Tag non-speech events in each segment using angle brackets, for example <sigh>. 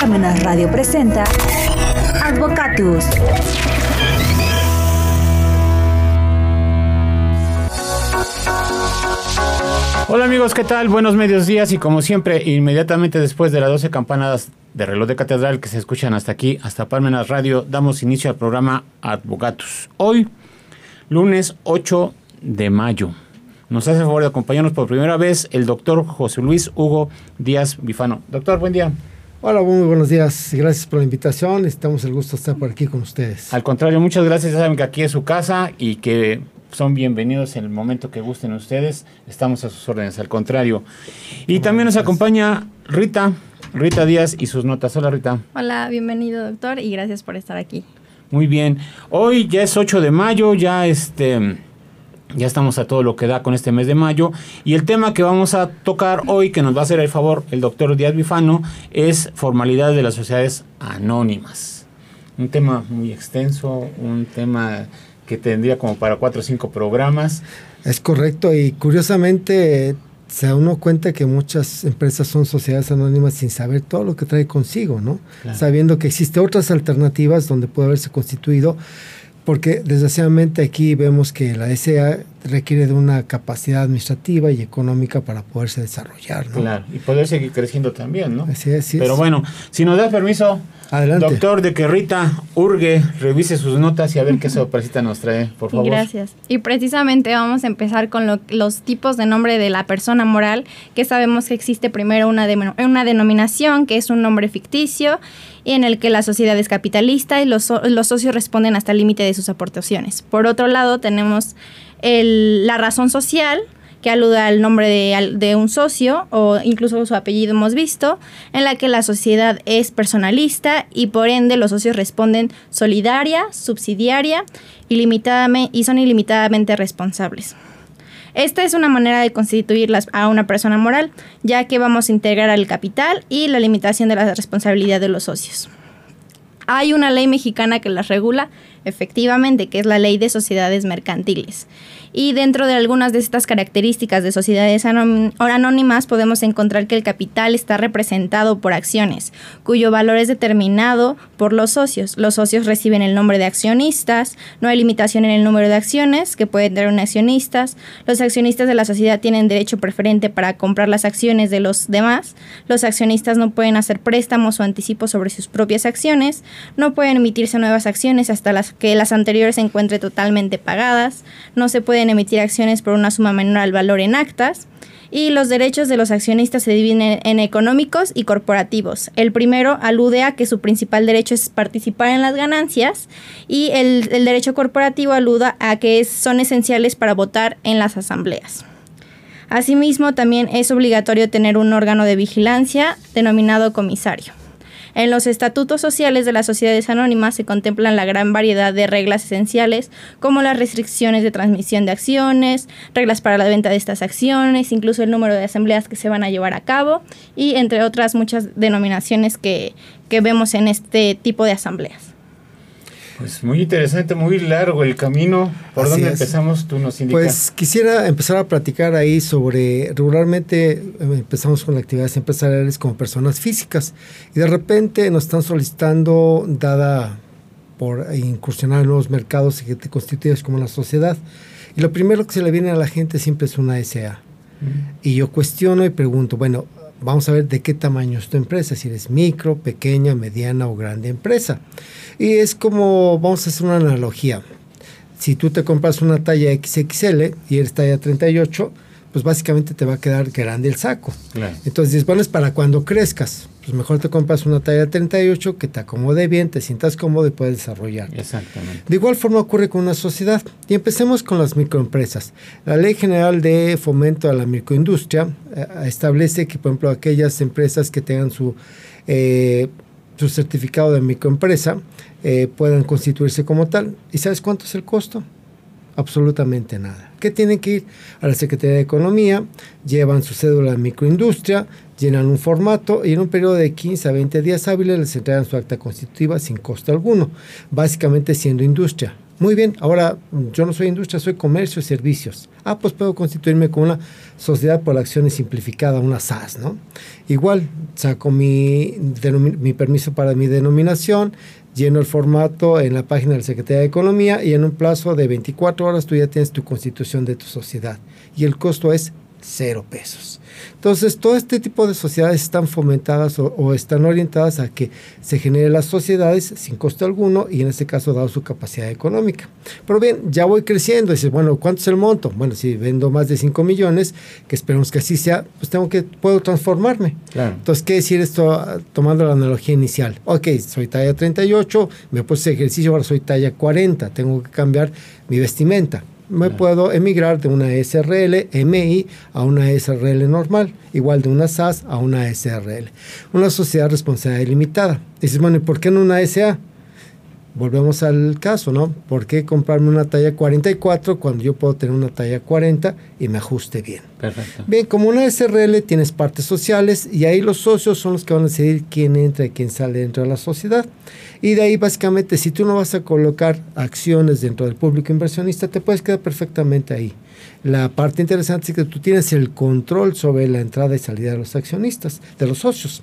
Parmenas Radio presenta Advocatus. Hola amigos, ¿qué tal? Buenos medios días y como siempre, inmediatamente después de las 12 campanadas de reloj de catedral que se escuchan hasta aquí, hasta Parmenas Radio, damos inicio al programa Advocatus. Hoy, lunes 8 de mayo. Nos hace el favor de acompañarnos por primera vez el doctor José Luis Hugo Díaz Bifano. Doctor, buen día. Hola, muy buenos días. Gracias por la invitación. Estamos el gusto de estar por aquí con ustedes. Al contrario, muchas gracias. Ya saben que aquí es su casa y que son bienvenidos en el momento que gusten ustedes. Estamos a sus órdenes, al contrario. Y también nos acompaña Rita, Rita Díaz y sus notas. Hola Rita. Hola, bienvenido doctor y gracias por estar aquí. Muy bien. Hoy ya es 8 de mayo, ya este ya estamos a todo lo que da con este mes de mayo. Y el tema que vamos a tocar hoy, que nos va a hacer el favor el doctor Díaz Bifano, es formalidades de las sociedades anónimas. Un tema muy extenso, un tema que tendría como para cuatro o cinco programas. Es correcto y curiosamente se da uno cuenta que muchas empresas son sociedades anónimas sin saber todo lo que trae consigo, ¿no? Claro. Sabiendo que existen otras alternativas donde puede haberse constituido, porque desgraciadamente aquí vemos que la SA requiere de una capacidad administrativa y económica para poderse desarrollar, ¿no? Claro, y poder seguir creciendo también, ¿no? Así es, así es. Pero bueno, si nos da permiso, Adelante. doctor, de que Rita Urge revise sus notas y a ver qué sorpresita nos trae, por favor. Gracias. Y precisamente vamos a empezar con lo- los tipos de nombre de la persona moral, que sabemos que existe primero una, de- una denominación, que es un nombre ficticio, y en el que la sociedad es capitalista y los, so- los socios responden hasta el límite de sus aportaciones. Por otro lado, tenemos el- la razón social, que alude al nombre de, al- de un socio o incluso su apellido hemos visto, en la que la sociedad es personalista y por ende los socios responden solidaria, subsidiaria y son ilimitadamente responsables. Esta es una manera de constituir las- a una persona moral, ya que vamos a integrar el capital y la limitación de la responsabilidad de los socios. Hay una ley mexicana que las regula, efectivamente, que es la ley de sociedades mercantiles. Y dentro de algunas de estas características de sociedades anón- anónimas podemos encontrar que el capital está representado por acciones, cuyo valor es determinado por los socios. Los socios reciben el nombre de accionistas, no hay limitación en el número de acciones que pueden tener un accionistas. Los accionistas de la sociedad tienen derecho preferente para comprar las acciones de los demás. Los accionistas no pueden hacer préstamos o anticipos sobre sus propias acciones. No pueden emitirse nuevas acciones hasta las que las anteriores se encuentren totalmente pagadas. No se pueden emitir acciones por una suma menor al valor en actas. Y los derechos de los accionistas se dividen en, económicos y corporativos. El primero alude a que su principal derecho es participar en las ganancias y el, el derecho corporativo aluda a que son esenciales para votar en las asambleas. Asimismo, también es obligatorio tener un órgano de vigilancia denominado comisario. En los estatutos sociales de las sociedades anónimas se contemplan la gran variedad de reglas esenciales, como las restricciones de transmisión de acciones, reglas para la venta de estas acciones, incluso el número de asambleas que se van a llevar a cabo y entre otras muchas denominaciones que, que vemos en este tipo de asambleas. Pues muy interesante, muy largo el camino. ¿Por Así dónde es. empezamos? Tú nos indicas. Pues quisiera empezar a platicar ahí sobre, regularmente eh, empezamos con actividades empresariales como personas físicas y de repente nos están solicitando, dada por incursionar en nuevos mercados y que te constituyes como una sociedad. Y lo primero que se le viene a la gente siempre es una SA. Y yo cuestiono y pregunto, bueno, vamos a ver de qué tamaño es tu empresa, si eres micro, pequeña, mediana o grande empresa. Y es como, vamos a hacer una analogía. Si tú te compras una talla XXL y eres talla 38, pues básicamente te va a quedar grande el saco. Claro. Entonces bueno, es para cuando crezcas. Pues mejor te compras una talla 38 que te acomode bien, te sientas cómodo y puedes desarrollar. Exactamente. De igual forma ocurre con una sociedad. Y empecemos con las microempresas. La Ley General de Fomento a la Microindustria eh, establece que, por ejemplo, aquellas empresas que tengan su, eh, su certificado de microempresa eh, puedan constituirse como tal. ¿Y sabes cuánto es el costo? Absolutamente nada. ¿Qué tienen que ir? A la Secretaría de Economía, llevan su cédula de microindustria, llenan un formato y en un periodo de 15 a 20 días hábiles les entregan su acta constitutiva sin costo alguno, básicamente siendo industria. Muy bien, ahora yo no soy industria, soy comercio y servicios. Ah, pues puedo constituirme como una sociedad por acciones simplificada, una SAS, ¿no? Igual, saco mi, mi permiso para mi denominación, lleno el formato en la página de la Secretaría de Economía y en un plazo de 24 horas tú ya tienes tu constitución de tu sociedad. Y el costo es cero pesos. Entonces, todo este tipo de sociedades están fomentadas o, están orientadas a que se generen las sociedades sin costo alguno y en este caso dado su capacidad económica. Pero bien, ya voy creciendo. Dices, bueno, ¿cuánto es el monto? Bueno, si vendo más de 5 millones, que esperemos que así sea, pues tengo que, puedo transformarme. Entonces, ¿qué decir esto tomando la analogía inicial? Ok, soy talla 38, me puse ejercicio, ahora soy talla 40, tengo que cambiar mi vestimenta me puedo emigrar de una SRL MI a una SRL normal, igual de una SAS a una SRL. Una sociedad responsabilidad limitada. Dices, bueno, ¿y por qué no una SA? volvemos al caso, ¿no? ¿Por qué comprarme una talla 44 cuando yo puedo tener una talla 40 y me ajuste bien? Perfecto. Bien, como una SRL tienes partes sociales y ahí los socios son los que van a decidir quién entra y quién sale dentro de la sociedad. Y de ahí básicamente, si tú no vas a colocar acciones dentro del público inversionista, te puedes quedar perfectamente ahí. La parte interesante es que tú tienes el control sobre la entrada y salida de los accionistas, de los socios.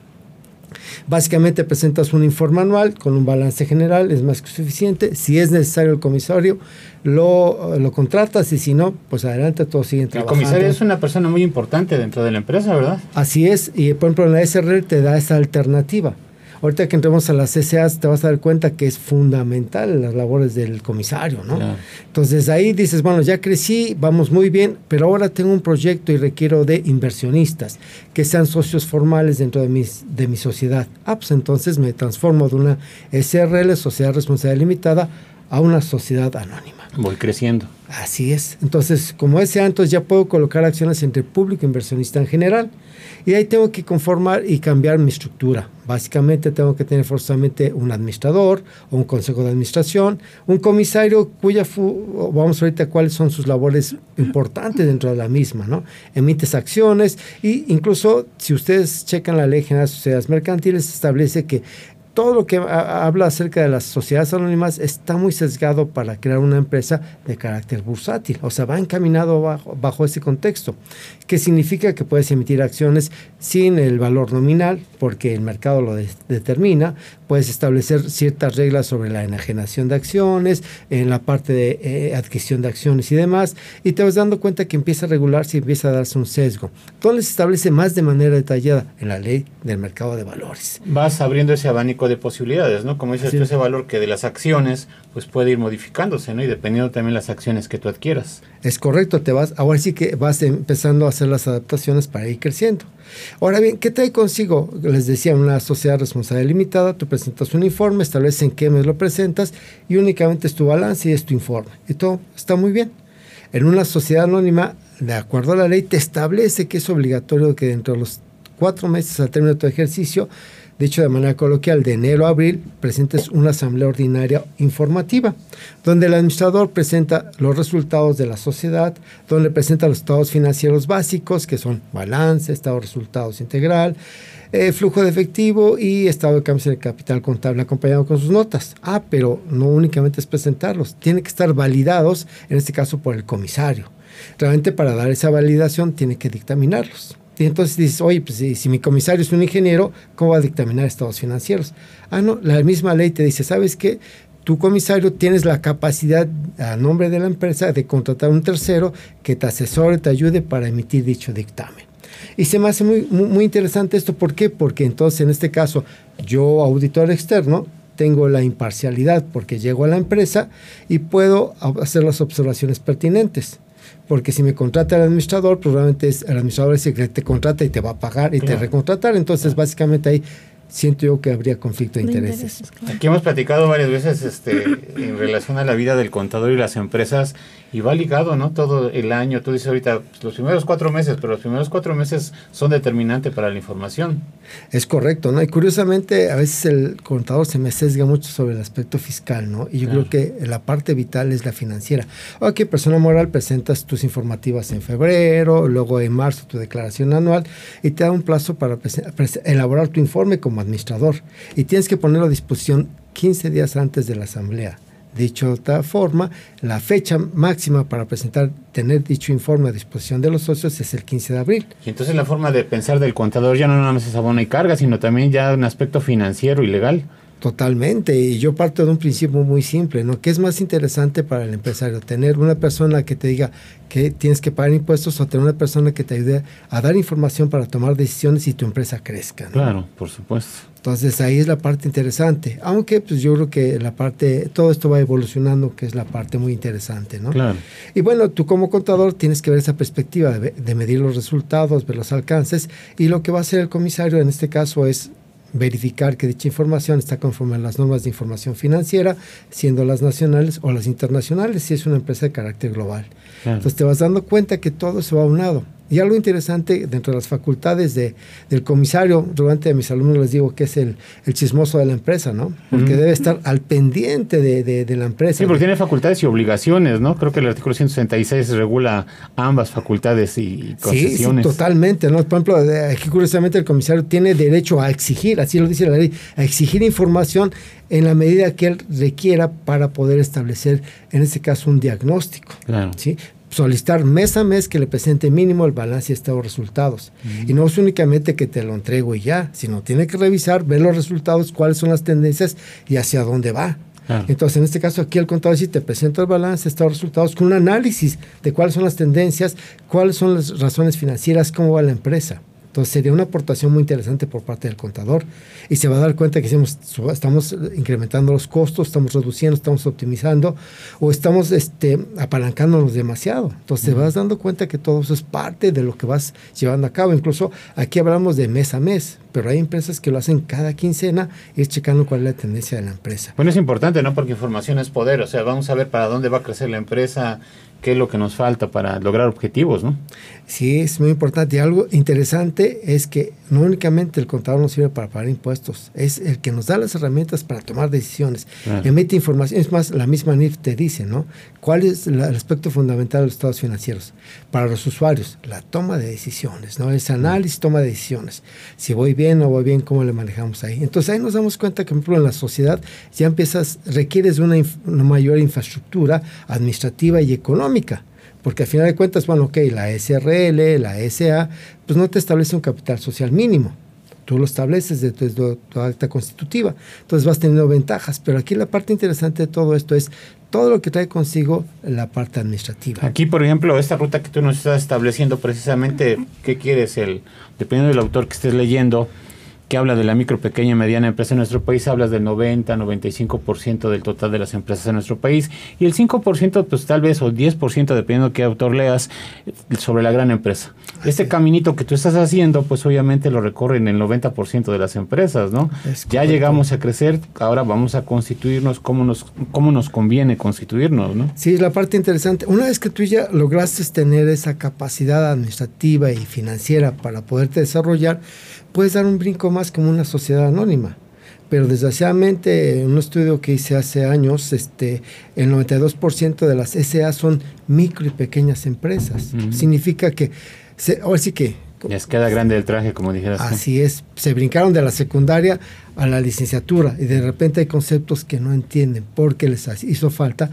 Básicamente presentas un informe anual con un balance general, es más que suficiente. Si es necesario el comisario, lo, lo contratas y si no, pues adelante, todos siguen trabajando. El comisario es una persona muy importante dentro de la empresa, ¿verdad? Así es, y por ejemplo en la SRL te da esa alternativa. Ahorita que entremos a las CCAs te vas a dar cuenta que es fundamental las labores del comisario, ¿no? Entonces ahí dices, bueno, ya crecí, vamos muy bien, pero ahora tengo un proyecto y requiero de inversionistas que sean socios formales dentro de, mis, de mi sociedad. Ah, pues entonces me transformo de una SRL, Sociedad Responsabilidad Limitada, a una sociedad anónima. Voy creciendo. Así es. Entonces, como ese entonces ya puedo colocar acciones entre público e inversionista en general. Y ahí tengo que conformar y cambiar mi estructura. Básicamente tengo que tener forzosamente un administrador o un consejo de administración, un comisario cuya, vamos ahorita cuáles son sus labores importantes dentro de la misma, ¿no? Emites acciones e incluso si ustedes checan la ley general de sociedades mercantiles, establece que todo lo que habla acerca de las sociedades anónimas está muy sesgado para crear una empresa de carácter bursátil, o sea, va encaminado bajo, ese contexto, que significa que puedes emitir acciones sin el valor nominal, porque el mercado lo determina, puedes establecer ciertas reglas sobre la enajenación de acciones, en la parte de eh, adquisición de acciones y demás, y te vas dando cuenta que empieza a regularse y empieza a darse un sesgo. Entonces se establece más de manera detallada en la ley del mercado de valores. Vas abriendo ese abanico de posibilidades, ¿no? Como dices tú, ese valor que de las acciones pues puede ir modificándose, ¿no? Y dependiendo también las acciones que tú adquieras. Es correcto, te vas, ahora sí que vas empezando a hacer las adaptaciones para ir creciendo. Ahora bien, ¿qué trae consigo? Les decía, una sociedad responsable limitada, tú presentas un informe, estableces en qué mes lo presentas y únicamente es tu balance y es tu informe. Y todo está muy bien. En una sociedad anónima, de acuerdo a la ley, te establece que es obligatorio que dentro de los cuatro meses al término de tu ejercicio dicho de manera coloquial, de enero a abril, presentes una asamblea ordinaria informativa, donde el administrador presenta los resultados de la sociedad, donde presenta los estados financieros básicos, que son balance, estado de resultados integral, eh, flujo de efectivo y estado de cambios en el capital contable acompañado con sus notas. Ah, pero no únicamente es presentarlos, tiene que estar validados, en este caso por el comisario. Realmente para dar esa validación tiene que dictaminarlos. Y entonces dices, oye, pues si, mi comisario es un ingeniero, ¿cómo va a dictaminar estados financieros? Ah, no, la misma ley te dice, ¿sabes qué? Tu comisario tienes la capacidad a nombre de la empresa de contratar un tercero que te asesore, te ayude para emitir dicho dictamen. Y se me hace muy, muy, interesante esto. ¿Por qué? Porque entonces en este caso yo, auditor externo, tengo la imparcialidad porque llego a la empresa y puedo hacer las observaciones pertinentes porque si me contrata el administrador, probablemente es el administrador es el que te contrata y te va a pagar y te recontratar. Entonces, básicamente ahí siento yo que habría conflicto de, intereses. Aquí hemos platicado varias veces este, en relación a la vida del contador y las empresas y va ligado, ¿no? Todo el año, tú dices ahorita pues, los primeros cuatro meses, pero los primeros cuatro meses son determinantes para la información. Es correcto, ¿no? Y curiosamente a veces el contador se me sesga mucho sobre el aspecto fiscal, ¿no? Y yo creo que la parte vital es la financiera. Ok, persona moral, presentas tus informativas en febrero, luego en marzo tu declaración anual y te da un plazo para elaborar tu informe como administrador. Y tienes que ponerlo a disposición 15 días antes de la asamblea Dicho otra forma, la fecha máxima para presentar, tener dicho informe a disposición de los socios es el 15 de abril. Y entonces la forma de pensar del contador ya no nada más es abona y carga, sino también ya un aspecto financiero y legal. Totalmente, y yo parto de un principio muy simple, ¿no? ¿Qué es más interesante para el empresario? ¿Tener una persona que te diga que tienes que pagar impuestos o tener una persona que te ayude a dar información para tomar decisiones y tu empresa crezca? ¿no? Claro, por supuesto. Entonces ahí es la parte interesante, aunque pues yo creo que la parte, todo esto va evolucionando, que es la parte muy interesante, ¿no? Claro. Y bueno, tú como contador tienes que ver esa perspectiva de, de medir los resultados, ver los alcances, y lo que va a hacer el comisario en este caso es verificar que dicha información está conforme a las normas de información financiera, siendo las nacionales o las internacionales, si es una empresa de carácter global. Claro. Entonces te vas dando cuenta que todo se va aunado. Y algo interesante dentro de las facultades de, del comisario, durante a mis alumnos les digo que es el, el chismoso de la empresa, ¿no? Porque debe estar al pendiente de, de- de la empresa. Sí, porque tiene facultades y obligaciones, ¿no? Creo que el artículo 166 regula ambas facultades y Sí, sí, concesiones. totalmente, ¿no? Por ejemplo, aquí curiosamente el comisario tiene derecho a exigir, así lo dice la ley, a exigir información en la medida que él requiera para poder establecer, en este caso, un diagnóstico. Claro. ¿sí? Solicitar mes a mes que le presente mínimo el balance y estado resultados. Y no es únicamente que te lo entrego y ya, sino tiene que revisar, ver los resultados, cuáles son las tendencias y hacia dónde va. Entonces, en este caso, aquí el contador sí te presenta el balance, estado de resultados, con un análisis de cuáles son las tendencias, cuáles son las razones financieras, cómo va la empresa. Entonces, sería una aportación muy interesante por parte del contador. Y se va a dar cuenta que estamos incrementando los costos, estamos reduciendo, estamos optimizando o estamos este, apalancándonos demasiado. Entonces, te vas dando cuenta que todo eso es parte de lo que vas llevando a cabo. Incluso aquí hablamos de mes a mes, pero hay empresas que lo hacen cada quincena, ir checando cuál es la tendencia de la empresa. Bueno, es importante, ¿no? Porque información es poder. O sea, vamos a ver para dónde va a crecer la empresa, qué es lo que nos falta para lograr objetivos, ¿no? Sí, es muy importante. Y algo interesante es que no únicamente el contador nos sirve para pagar impuestos, es el que nos da las herramientas para tomar decisiones, Claro. emite información. Es más, la misma NIF te dice, ¿no? ¿Cuál es el aspecto fundamental de los estados financieros? Para los usuarios, la toma de decisiones, ¿no? Es análisis, toma de decisiones. Si voy bien o voy bien, ¿cómo le manejamos ahí? Entonces ahí nos damos cuenta que, por ejemplo, en la sociedad ya empiezas, requieres una, una mayor infraestructura administrativa y económica. Porque al final de cuentas, bueno, ok, la SRL, la SA, pues no te establece un capital social mínimo. Tú lo estableces desde tu, tu acta constitutiva. Entonces vas teniendo ventajas. Pero aquí la parte interesante de todo esto es todo lo que trae consigo la parte administrativa. Aquí, por ejemplo, esta ruta que tú nos estás estableciendo, precisamente, ¿qué quieres? El, dependiendo del autor que estés leyendo, que habla de la micro, pequeña y mediana empresa en nuestro país, hablas del 90, 95% del total de las empresas en nuestro país, y el 5%, pues tal vez, o 10%, dependiendo de qué autor leas, sobre la gran empresa. Este caminito que tú estás haciendo, pues obviamente lo recorren el 90% de las empresas, ¿no? Ya llegamos a crecer, ahora vamos a constituirnos, cómo nos, cómo nos conviene constituirnos, ¿no? Sí, es la parte interesante. Una vez que tú ya lograste tener esa capacidad administrativa y financiera para poderte desarrollar, puedes dar un brinco más como una sociedad anónima. Pero desgraciadamente, en un estudio que hice hace años, este, el 92% de las SA son micro y pequeñas empresas. Significa que, se, ahora sí que Les queda grande el traje, como dijeras. tú. Así es, se brincaron de la secundaria a la licenciatura y de repente hay conceptos que no entienden porque les hizo falta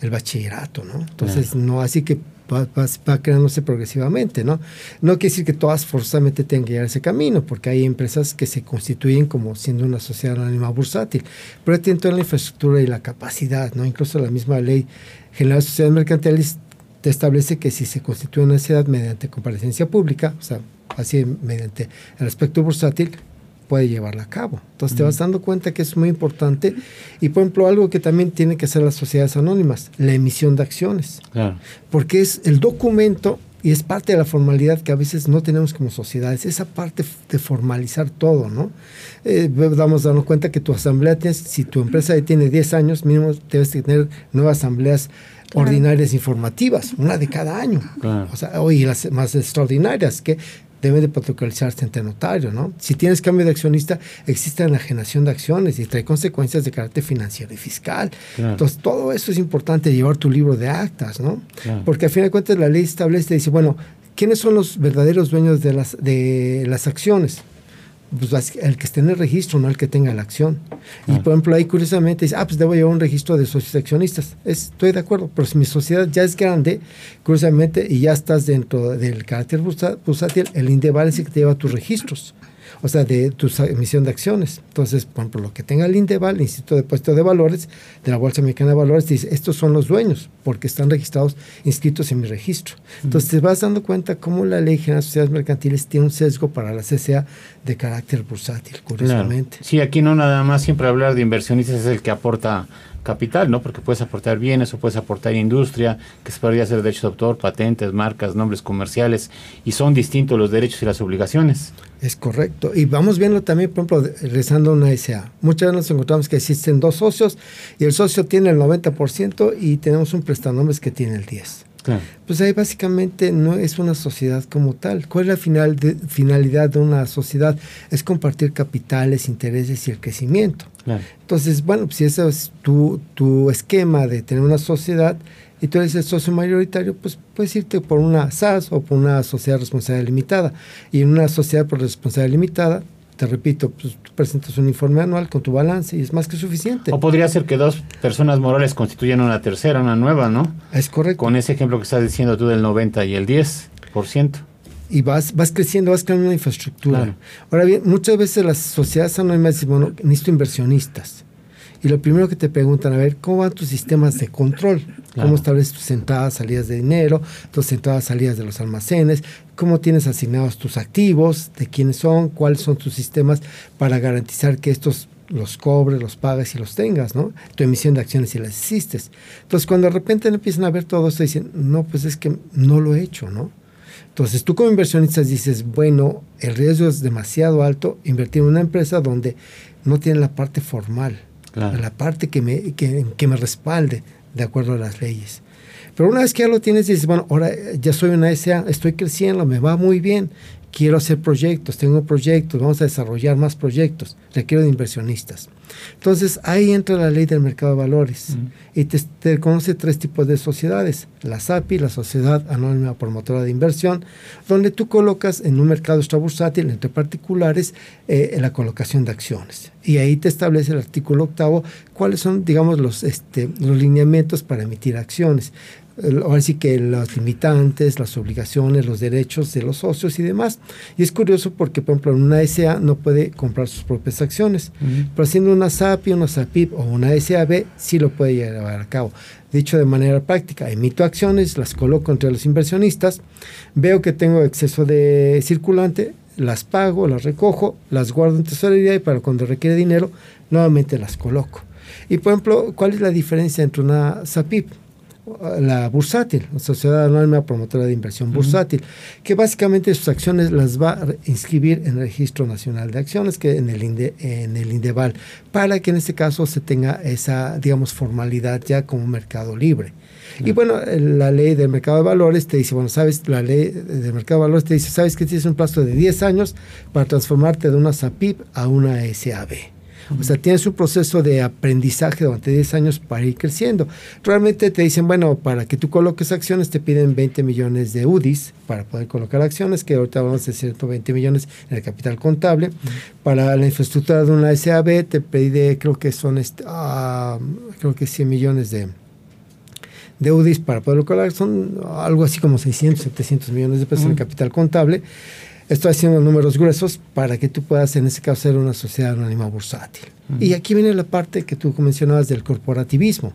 el bachillerato, ¿no? Entonces, no, así que va, creándose progresivamente, ¿no? No quiere decir que todas forzosamente tengan que llegar a ese camino, porque hay empresas que se constituyen como siendo una sociedad anónima bursátil, pero tienen toda la infraestructura y la capacidad, ¿no? Incluso la misma ley general de sociedades mercantiles establece que si se constituye una sociedad mediante comparecencia pública, o sea, así mediante el aspecto bursátil, puede llevarla a cabo. Entonces te vas dando cuenta que es muy importante. Y por ejemplo, algo que también tienen que hacer las sociedades anónimas, la emisión de acciones, Claro. porque es el documento y es parte de la formalidad que a veces no tenemos como sociedades, esa parte de formalizar todo, ¿no? Eh, damos darnos cuenta que tu asamblea, tienes, si tu empresa ya tiene 10 años, mínimo debes tener nuevas asambleas Claro. ordinarias informativas, una de cada año. Claro. O sea, y las más extraordinarias que deben de protocolizarse ante notario, ¿no? Si tienes cambio de accionista, existe enajenación de acciones y trae consecuencias de carácter financiero y fiscal. Claro. Entonces, todo eso es importante, llevar tu libro de actas, ¿no? Claro. Porque al fin de cuentas la ley establece, dice, bueno, ¿quiénes son los verdaderos dueños de las, de las acciones? Pues el que esté en el registro, no el que tenga la acción. Y por ejemplo, ahí curiosamente dice, ah, pues debo llevar un registro de socios accionistas. estoy de acuerdo, pero si mi sociedad ya es grande, curiosamente, y ya estás dentro del carácter bursátil, el INDEVAL es el que te lleva tus registros o sea, de tu emisión de acciones. Entonces, por ejemplo, lo que tenga el INDEVAL, el Instituto de Depósito de Valores, de la Bolsa Mexicana de Valores, dice, estos son los dueños, porque están registrados, inscritos en mi registro. Entonces, te vas dando cuenta cómo la Ley General de Sociedades Mercantiles tiene un sesgo para la CCA de carácter bursátil, curiosamente. Sí, aquí no nada más siempre hablar de inversionistas es el que aporta capital, ¿no? Porque puedes aportar bienes o puedes aportar industria, que se podría hacer derecho de autor, patentes, marcas, nombres comerciales, y son distintos los derechos y las obligaciones. Es correcto. Y vamos viendo también, por ejemplo, rezando a una SA. Muchas veces nos encontramos que existen dos socios y el socio tiene el 90% y tenemos un prestanombres que tiene el 10%. Pues ahí básicamente no es una sociedad como tal. ¿Cuál es la final de, finalidad de una sociedad? Es compartir capitales, intereses y el crecimiento. Entonces, bueno, pues si ese es tu, tu esquema de tener una sociedad y tú eres el socio mayoritario, pues puedes irte por una SAS o por una sociedad responsabilidad limitada. Y en una sociedad por responsabilidad limitada, te repito, pues tú presentas un informe anual con tu balance y es más que suficiente. O podría ser que dos personas morales constituyan una tercera, una nueva, ¿no? Es correcto. Con ese ejemplo que estás diciendo tú del 90 y el 10%. Y vas, vas creciendo, vas creando una infraestructura. Ahora bien, muchas veces las sociedades anónimas dicen, bueno, necesito inversionistas y lo primero que te preguntan, a ver, ¿cómo van tus sistemas de control? ¿Cómo estableces tus entradas, salidas de dinero, tus entradas, salidas de los almacenes? ¿Cómo tienes asignados tus activos? ¿De quiénes son? ¿Cuáles son tus sistemas para garantizar que estos los cobres, los pagues y los tengas, ¿no? Tu emisión de acciones si las hiciste. Entonces, cuando de repente empiezan a ver todo esto, dicen, no, pues es que no lo he hecho, ¿no? Entonces, tú como inversionista dices, bueno, el riesgo es demasiado alto invertir en una empresa donde no tiene la parte formal la parte que me, que, que, me respalde de acuerdo a las leyes. Pero una vez que ya lo tienes, dices, bueno, ahora ya soy una SA, estoy creciendo, me va muy bien, quiero hacer proyectos, tengo proyectos, vamos a desarrollar más proyectos, requiero de inversionistas. Entonces ahí entra la ley del mercado de valores y te, conoce tres tipos de sociedades, la SAPI, la Sociedad Anónima Promotora de Inversión, donde tú colocas en un mercado extrabursátil entre particulares eh, la colocación de acciones. Y ahí te establece el artículo octavo cuáles son, digamos, los, este, los lineamientos para emitir acciones ahora sí que los limitantes, las obligaciones, los derechos de los socios y demás. Y es curioso porque, por ejemplo, una SA no puede comprar sus propias acciones, pero haciendo una SAPI, una SAPIP o una SAB sí lo puede llevar a cabo. Dicho de manera práctica, emito acciones, las coloco entre los inversionistas, veo que tengo exceso de circulante, las pago, las recojo, las guardo en tesorería y para cuando requiere dinero, nuevamente las coloco. Y por ejemplo, ¿cuál es la diferencia entre una SAPIP? La bursátil, la Sociedad Anónima Promotora de Inversión Bursátil, que básicamente sus acciones las va a inscribir en el Registro Nacional de Acciones, que en el, en el INDEVAL, para que en este caso se tenga esa, digamos, formalidad ya como mercado libre. Y bueno, la ley del mercado de valores te dice, bueno, sabes, la ley del mercado de valores te dice, sabes que tienes un plazo de 10 años para transformarte de una SAPIP a una SAB. O sea, tienes un proceso de aprendizaje durante 10 años para ir creciendo. Realmente te dicen, bueno, para que tú coloques acciones te piden 20 millones de UDIs para poder colocar acciones, que ahorita vamos a 120 millones en el capital contable. Para la infraestructura de una SAB te pide, creo que son, uh, creo que 100 millones de de UDIs para poder colocar, son algo así como 600, 700 millones de pesos en el capital contable. Estoy haciendo números gruesos para que tú puedas, en este caso, ser una sociedad anónima bursátil. Y aquí viene la parte que tú mencionabas del corporativismo,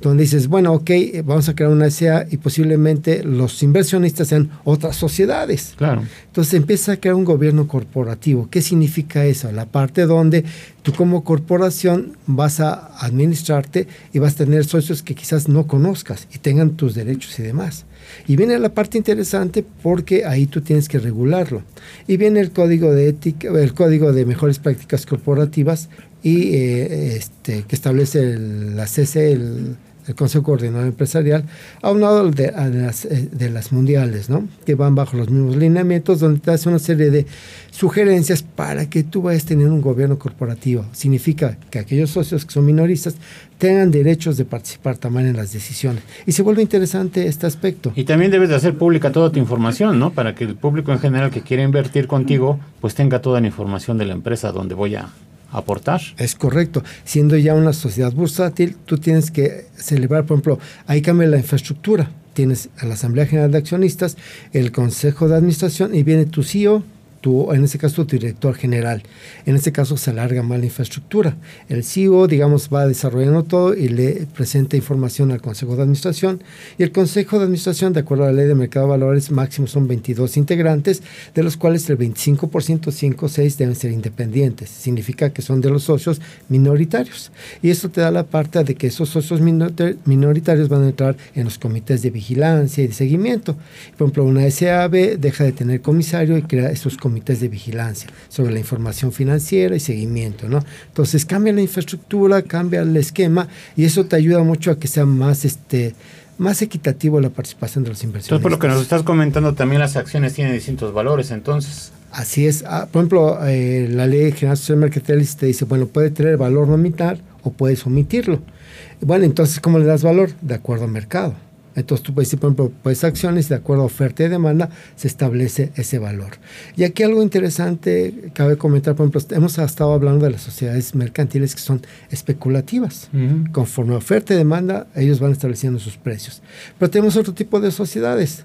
donde dices, bueno, ok, vamos a crear una SA y posiblemente los inversionistas sean otras sociedades. Claro. Entonces empieza a crear un gobierno corporativo. ¿Qué significa eso? La parte donde tú como corporación vas a administrarte y vas a tener socios que quizás no conozcas y tengan tus derechos y demás. Y viene la parte interesante porque ahí tú tienes que regularlo. Y viene el código de ética, el código de mejores prácticas corporativas y eh, este, que establece la CC, el Consejo Coordinador Empresarial, aunado de, a las, eh, de las mundiales, ¿no? que van bajo los mismos lineamientos, donde te hace una serie de sugerencias para que tú vayas tener un gobierno corporativo. Significa que aquellos socios que son minoristas tengan derechos de participar también en las decisiones. Y se vuelve interesante este aspecto. Y también debes de hacer pública toda tu información, ¿no? Para que el público en general que quiere invertir contigo, pues tenga toda la información de la empresa donde voy a aportar. Es correcto. Siendo ya una sociedad bursátil, tú tienes que celebrar, por ejemplo, ahí cambia la infraestructura. Tienes a la Asamblea General de Accionistas, el Consejo de Administración y viene tu CEO, en este caso, tu director general. En este caso, se alarga más la infraestructura. El CEO, digamos, va desarrollando todo y le presenta información al Consejo de Administración. Y el Consejo de Administración, de acuerdo a la Ley de Mercado de Valores, máximo son 22 integrantes, de los cuales el 25%, 5 o 6 deben ser independientes. Significa que son de los socios minoritarios. Y esto te da la parte de que esos socios minoritarios van a entrar en los comités de vigilancia y de seguimiento. Por ejemplo, una SAB deja de tener comisario y crea esos comités comités de vigilancia sobre la información financiera y seguimiento, ¿no? Entonces cambia la infraestructura, cambia el esquema y eso te ayuda mucho a que sea más este más equitativo la participación de los inversores. Entonces, por lo que nos estás comentando, también las acciones tienen distintos valores, entonces. Así es. Ah, por ejemplo, eh, la ley general social mercantil te dice, bueno, puede tener valor nominal o puedes omitirlo. Bueno, entonces, ¿cómo le das valor? De acuerdo al mercado. Entonces tú puedes decir, por ejemplo, pues acciones, de acuerdo a oferta y demanda, se establece ese valor. Y aquí algo interesante, cabe comentar, por ejemplo, hemos estado hablando de las sociedades mercantiles que son especulativas. Conforme a oferta y demanda, ellos van estableciendo sus precios. Pero tenemos otro tipo de sociedades.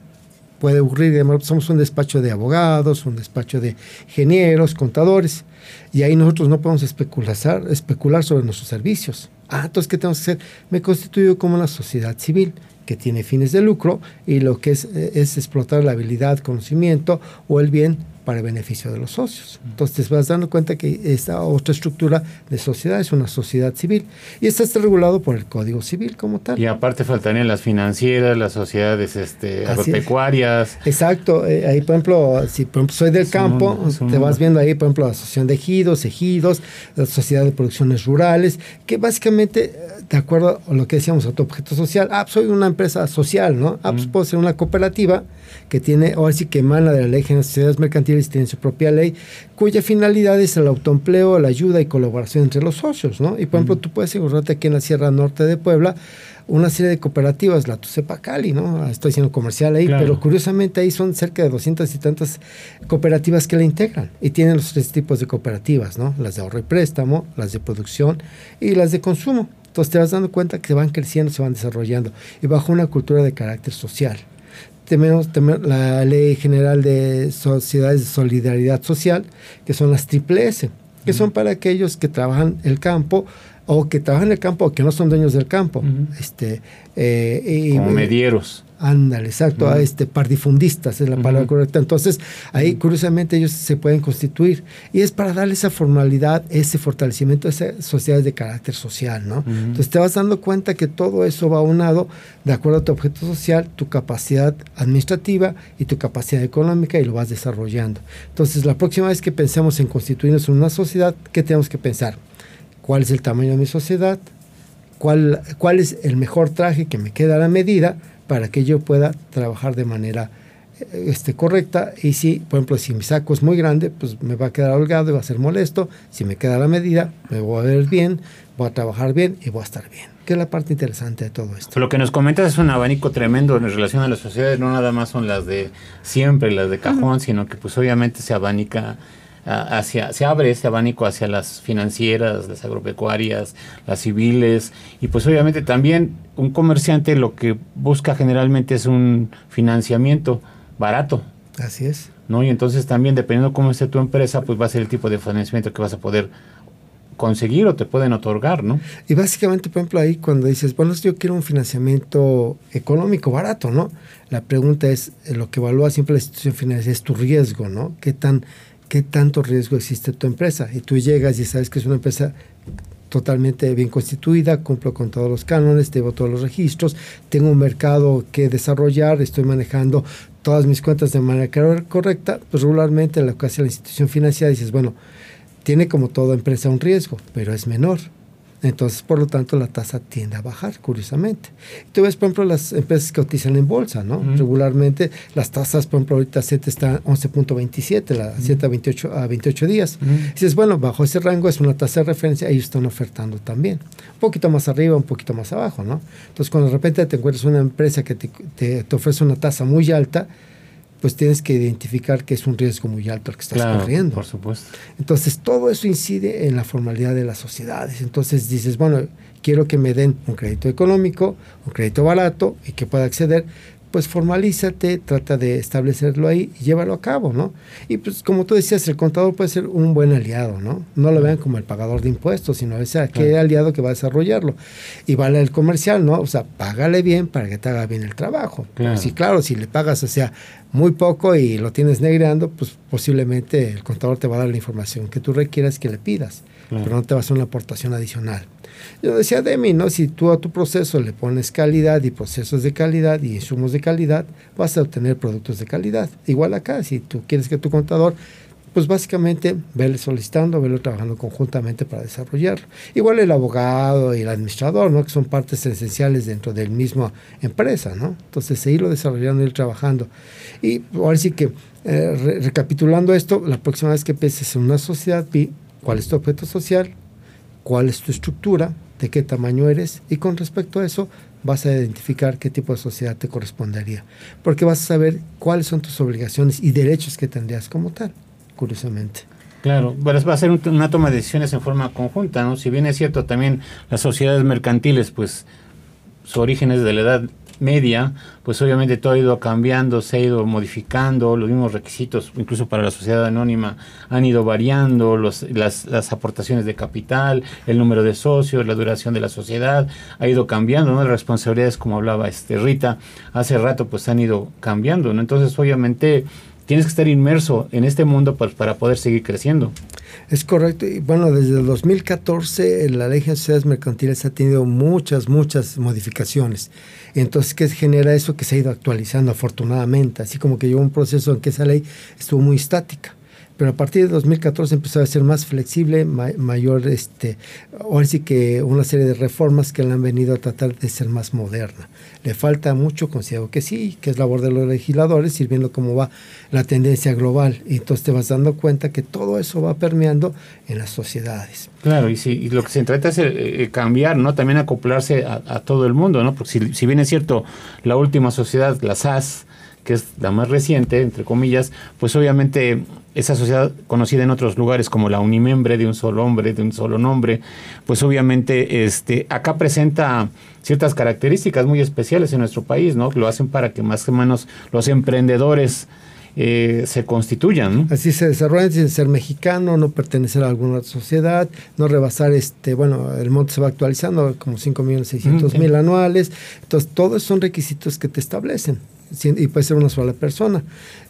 Puede ocurrir, somos un despacho de abogados, un despacho de ingenieros, contadores, y ahí nosotros no podemos especular, especular sobre nuestros servicios. Ah, entonces, ¿qué tenemos que hacer? Me constituyo como una sociedad civil que tiene fines de lucro y lo que es, eh, es explotar la habilidad, conocimiento o el bien para el beneficio de los socios. Entonces te vas dando cuenta que esta otra estructura de sociedad es una sociedad civil y esto está regulado por el Código Civil como tal. Y aparte faltarían las financieras, las sociedades este, agropecuarias. Exacto. Eh, ahí, por ejemplo, si soy del campo, te vas viendo ahí, por ejemplo, la Asociación de Ejidos, Ejidos, la Sociedad de Producciones Rurales, que básicamente, de acuerdo a lo que decíamos, a tu objeto social, ah, soy una empresa social, ¿no? Ah, pues puedo ser una cooperativa que tiene, ahora sí que emana de la ley de sociedades mercantiles, tiene su propia ley, cuya finalidad es el autoempleo, la ayuda y colaboración entre los socios, ¿no? Y por ejemplo, tú puedes encontrarte aquí en la Sierra Norte de Puebla una serie de cooperativas, la Tucepa Cali, ¿no? Estoy haciendo comercial ahí, pero curiosamente ahí son cerca de 200 y tantas cooperativas que la integran y tienen los tres tipos de cooperativas, ¿no? Las de ahorro y préstamo, las de producción y las de consumo. Entonces te vas dando cuenta que van creciendo, se van desarrollando y bajo una cultura de carácter social tenemos, la Ley General de Sociedades de Solidaridad Social, que son las triple S, que son para aquellos que trabajan el campo o que trabajan el campo o que no son dueños del campo. este, eh, Como medieros. Ándale, exacto, a este pardifundistas es la palabra correcta. Entonces, ahí curiosamente ellos se pueden constituir y es para darle esa formalidad, ese fortalecimiento a esas sociedades de carácter social, ¿no? Entonces te vas dando cuenta que todo eso va unado de acuerdo a tu objeto social, tu capacidad administrativa y tu capacidad económica y lo vas desarrollando. Entonces, la próxima vez que pensemos en constituirnos en una sociedad, ¿qué tenemos que pensar? ¿Cuál es el tamaño de mi sociedad? ¿Cuál, cuál es el mejor traje que me queda a la medida? Para que yo pueda trabajar de manera eh, este, correcta. Y si, por ejemplo, si mi saco es muy grande, pues me va a quedar holgado y va a ser molesto. Si me queda la medida, me voy a ver bien, voy a trabajar bien y voy a estar bien. Que es la parte interesante de todo esto. Lo que nos comentas es un abanico tremendo en relación a las sociedades. No nada más son las de siempre, las de cajón, sino que pues obviamente se abanica hacia, se abre este abanico hacia las financieras, las agropecuarias, las civiles y pues obviamente también un comerciante lo que busca generalmente es un financiamiento barato. Así es. ¿no? Y entonces también dependiendo cómo esté tu empresa, pues va a ser el tipo de financiamiento que vas a poder conseguir o te pueden otorgar, ¿no? Y básicamente, por ejemplo, ahí cuando dices, bueno, yo quiero un financiamiento económico barato, ¿no? La pregunta es, eh, lo que evalúa siempre la institución financiera es tu riesgo, ¿no? ¿Qué tan qué tanto riesgo existe tu empresa. Y tú llegas y sabes que es una empresa totalmente bien constituida, cumplo con todos los cánones, tengo todos los registros, tengo un mercado que desarrollar, estoy manejando todas mis cuentas de manera correcta, pues regularmente lo que hace la institución financiera dices, bueno, tiene como toda empresa un riesgo, pero es menor. Entonces, por lo tanto, la tasa tiende a bajar, curiosamente. Tú ves, por ejemplo, las empresas que cotizan en bolsa, ¿no? Regularmente, las tasas, por ejemplo, ahorita Z está 11.27, la Z a 28, a 28 días. dices, bueno, bajo ese rango es una tasa de referencia, ellos están ofertando también. Un poquito más arriba, un poquito más abajo, ¿no? Entonces, cuando de repente te encuentras una empresa que te, te, te ofrece una tasa muy alta, pues tienes que identificar que es un riesgo muy alto el que estás corriendo. Por supuesto. Entonces, todo eso incide en la formalidad de las sociedades. Entonces dices, bueno, quiero que me den un crédito económico, un crédito barato y que pueda acceder, pues formalízate, trata de establecerlo ahí y llévalo a cabo, ¿no? Y pues como tú decías, el contador puede ser un buen aliado, ¿no? No lo vean como el pagador de impuestos, sino ese aquel aliado que va a desarrollarlo. Y vale el comercial, ¿no? O sea, págale bien para que te haga bien el trabajo. Claro. Sí, claro, si le pagas, o sea, muy poco y lo tienes negreando, pues posiblemente el contador te va a dar la información que tú requieras que le pidas, pero no te va a hacer una aportación adicional. Yo decía Demi, ¿no? Si tú a tu proceso le pones calidad y procesos de calidad y insumos de calidad, vas a obtener productos de calidad. Igual acá, si tú quieres que tu contador pues básicamente vele solicitando, vele trabajando conjuntamente para desarrollarlo. Igual el abogado y el administrador, ¿no? Que son partes esenciales dentro del mismo empresa, ¿no? Entonces, seguirlo desarrollando ir trabajando. Y ahora sí que, eh, recapitulando esto, la próxima vez que empieces en una sociedad, vi cuál es tu objeto social, cuál es tu estructura, de qué tamaño eres, y con respecto a eso, vas a identificar qué tipo de sociedad te correspondería, porque vas a saber cuáles son tus obligaciones y derechos que tendrías como tal curiosamente. Claro, pero va a ser una toma de decisiones en forma conjunta, ¿no? Si bien es cierto también las sociedades mercantiles, pues su origen es de la edad media, pues obviamente todo ha ido cambiando, se ha ido modificando, los mismos requisitos, incluso para la sociedad anónima, han ido variando, los, las, las, aportaciones de capital, el número de socios, la duración de la sociedad, ha ido cambiando, ¿no? Las responsabilidades, como hablaba este Rita, hace rato, pues han ido cambiando, ¿no? Entonces, obviamente, tienes que estar inmerso en este mundo para, para poder seguir creciendo. Es correcto. Y bueno, desde el 2014 la ley de sociedades mercantiles ha tenido muchas, muchas modificaciones. Entonces, ¿qué genera eso? Que se ha ido actualizando afortunadamente. Así como que llevó un proceso en que esa ley estuvo muy estática pero a partir de 2014 empezó a ser más flexible, mayor, este, ahora sí que una serie de reformas que le han venido a tratar de ser más moderna. Le falta mucho, considero que sí, que es labor de los legisladores, ir viendo cómo va la tendencia global. Y entonces te vas dando cuenta que todo eso va permeando en las sociedades. Claro, y, si, lo que se trata es eh, cambiar, ¿no? También acoplarse a, todo el mundo, ¿no? Porque si, si bien es cierto, la última sociedad, la SAS, que es la más reciente, entre comillas, pues obviamente esa sociedad conocida en otros lugares como la unimembre de un solo hombre, de un solo nombre, pues obviamente este, acá presenta ciertas características muy especiales en nuestro país, ¿no? Lo hacen para que más o menos los emprendedores eh, se constituyan. Así se desarrollan sin ser mexicano, no pertenecer a alguna sociedad, no rebasar, este, bueno, el monto se va actualizando como 5 millones 600 mil anuales. Entonces, todos son requisitos que te establecen y puede ser una sola persona.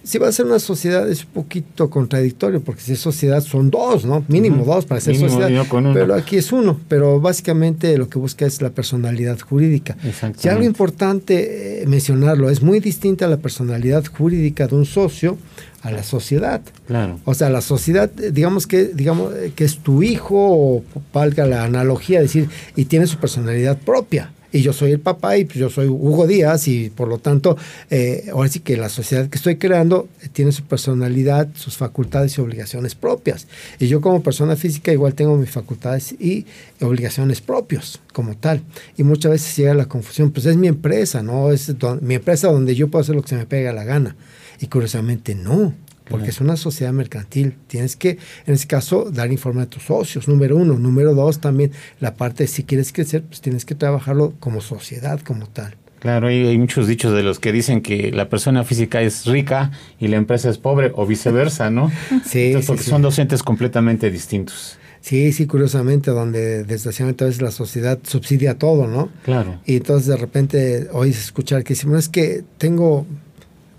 Si va a ser una sociedad es un poquito contradictorio, porque si es sociedad son dos, ¿no? Mínimo dos para ser sociedad. Pero aquí es uno. Pero básicamente lo que busca es la personalidad jurídica. Y algo importante eh, mencionarlo, es muy distinta la personalidad jurídica de un socio a la sociedad. Claro. O sea, la sociedad, digamos que, digamos eh, que es tu hijo, o valga la analogía, decir, y tiene su personalidad propia y yo soy el papá y yo soy Hugo Díaz y por lo tanto, eh, ahora sí que la sociedad que estoy creando tiene su personalidad, sus facultades y obligaciones propias. Y yo como persona física igual tengo mis facultades y obligaciones propios como tal. Y muchas veces llega la confusión, pues es mi empresa, ¿no? Es mi empresa donde yo puedo hacer lo que se me pega la gana. Y curiosamente no porque es una sociedad mercantil. Tienes que, en ese caso, dar informe a tus socios, número uno. Número dos, también la parte de si quieres crecer, pues tienes que trabajarlo como sociedad, como tal. Claro, hay, hay muchos dichos de los que dicen que la persona física es rica y la empresa es pobre o viceversa, ¿no? <laughs> sí, porque son docentes completamente distintos. Sí, sí, curiosamente, donde desgraciadamente a veces la sociedad subsidia todo, ¿no? Claro. Y entonces de repente oyes escuchar que dicen, bueno, es que tengo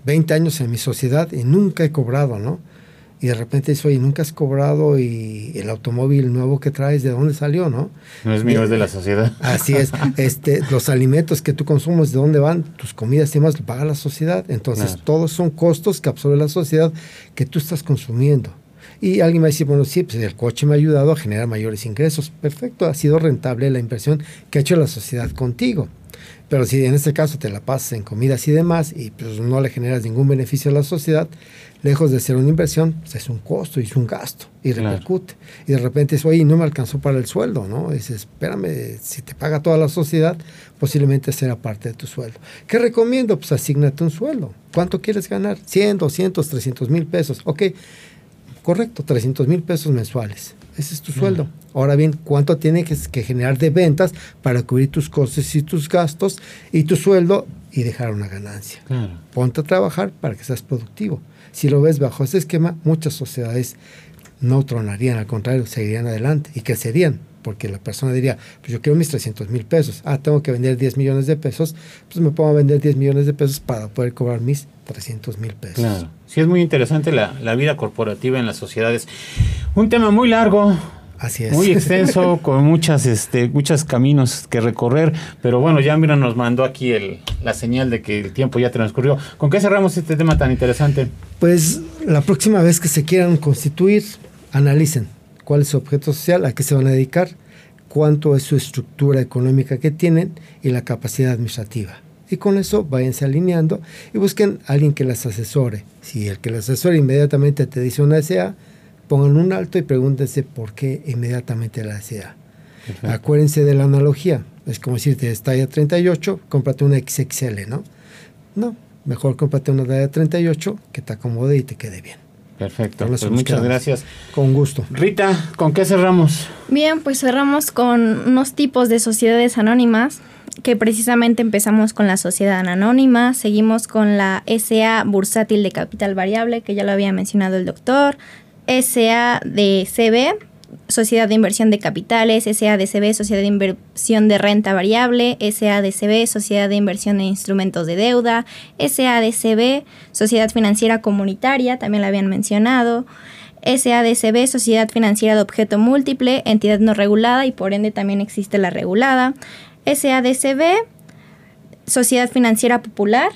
20 años en mi sociedad y nunca he cobrado, ¿no? Y de repente dice, oye, nunca has cobrado y el automóvil nuevo que traes, ¿de dónde salió, no? No es mío, es de la sociedad. <laughs> Así es. este, los alimentos que tú consumes, ¿de dónde van? Tus comidas y demás, lo paga la sociedad. Entonces, todos son costos que absorbe la sociedad que tú estás consumiendo. Y alguien a decir, bueno, sí, pues el coche me ha ayudado a generar mayores ingresos. Perfecto, ha sido rentable la inversión que ha hecho la sociedad contigo. Pero si en este caso te la pasas en comidas y demás y pues no le generas ningún beneficio a la sociedad, lejos de ser una inversión, pues es un costo y es un gasto y repercute. Y de repente es, oye, no me alcanzó para el sueldo, ¿no? dices, espérame, si te paga toda la sociedad, posiblemente será parte de tu sueldo. ¿Qué recomiendo? Pues asígnate un sueldo. ¿Cuánto quieres ganar? 100, 200, 300 mil pesos. Ok, correcto, 300 mil pesos mensuales. Ese es tu sueldo. Ahora bien, ¿cuánto tienes que, generar de ventas para cubrir tus costes y tus gastos y tu sueldo y dejar una ganancia? Ponte a trabajar para que seas productivo. Si lo ves bajo ese esquema, muchas sociedades no tronarían, al contrario, seguirían adelante y crecerían, porque la persona diría, pues yo quiero mis 300 mil pesos, ah, tengo que vender 10 millones de pesos, pues me pongo a vender 10 millones de pesos para poder cobrar mis 300 mil pesos. Claro. Sí, es muy interesante la, la vida corporativa en las sociedades. Un tema muy largo, Así es. Muy <laughs> extenso, con muchas, este, muchos caminos que recorrer, pero bueno, ya mira, nos mandó aquí el, la señal de que el tiempo ya transcurrió. ¿Con qué cerramos este tema tan interesante? Pues la próxima vez que se quieran constituir, analicen cuál es su objeto social, a qué se van a dedicar, cuánto es su estructura económica que tienen y la capacidad administrativa. Y con eso váyanse alineando y busquen a alguien que las asesore. Si el que las asesore inmediatamente te dice una SA, pongan un alto y pregúntense por qué inmediatamente la SA. Acuérdense de la analogía. Es como decirte, es talla 38, cómprate una XXL, ¿no? No, mejor cómprate una talla 38 que te acomode y te quede bien. Perfecto, pues muchas gracias. Con gusto. Rita, ¿con qué cerramos? Bien, pues cerramos con unos tipos de sociedades anónimas que precisamente empezamos con la sociedad anónima, seguimos con la SA bursátil de capital variable, que ya lo había mencionado el doctor, SADCB, Sociedad de Inversión de Capitales, SADCB, Sociedad de Inversión de Renta Variable, SADCB, Sociedad de Inversión de Instrumentos de Deuda, SADCB, Sociedad Financiera Comunitaria, también la habían mencionado, SADCB, Sociedad Financiera de Objeto Múltiple, entidad no regulada y por ende también existe la regulada, SADCB, Sociedad Financiera Popular,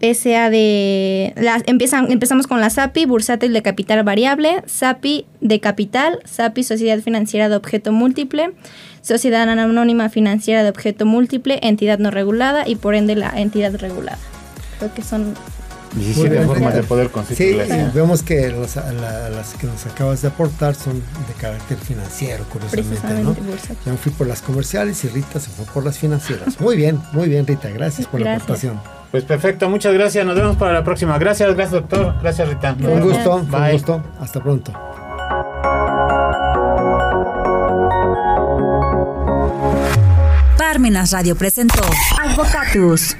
SA de... Empezamos con la SAPI, bursátil de capital variable, SAPI de capital, SAPI Sociedad Financiera de Objeto Múltiple, Sociedad Anónima Financiera de Objeto Múltiple, entidad no regulada y por ende la entidad regulada. Creo que son 17 formas de poder constituir. Sí, vemos que las que nos acabas de aportar son de carácter financiero, curiosamente. ¿no? Yo fui por las comerciales y Rita se fue por las financieras. Muy bien, muy bien, Rita. Gracias por la aportación. Pues perfecto, muchas gracias. Nos vemos para la próxima. Gracias, gracias, doctor. Gracias, Rita. Un gusto, un gusto. Hasta pronto. Parmenas Radio presentó Advocatus.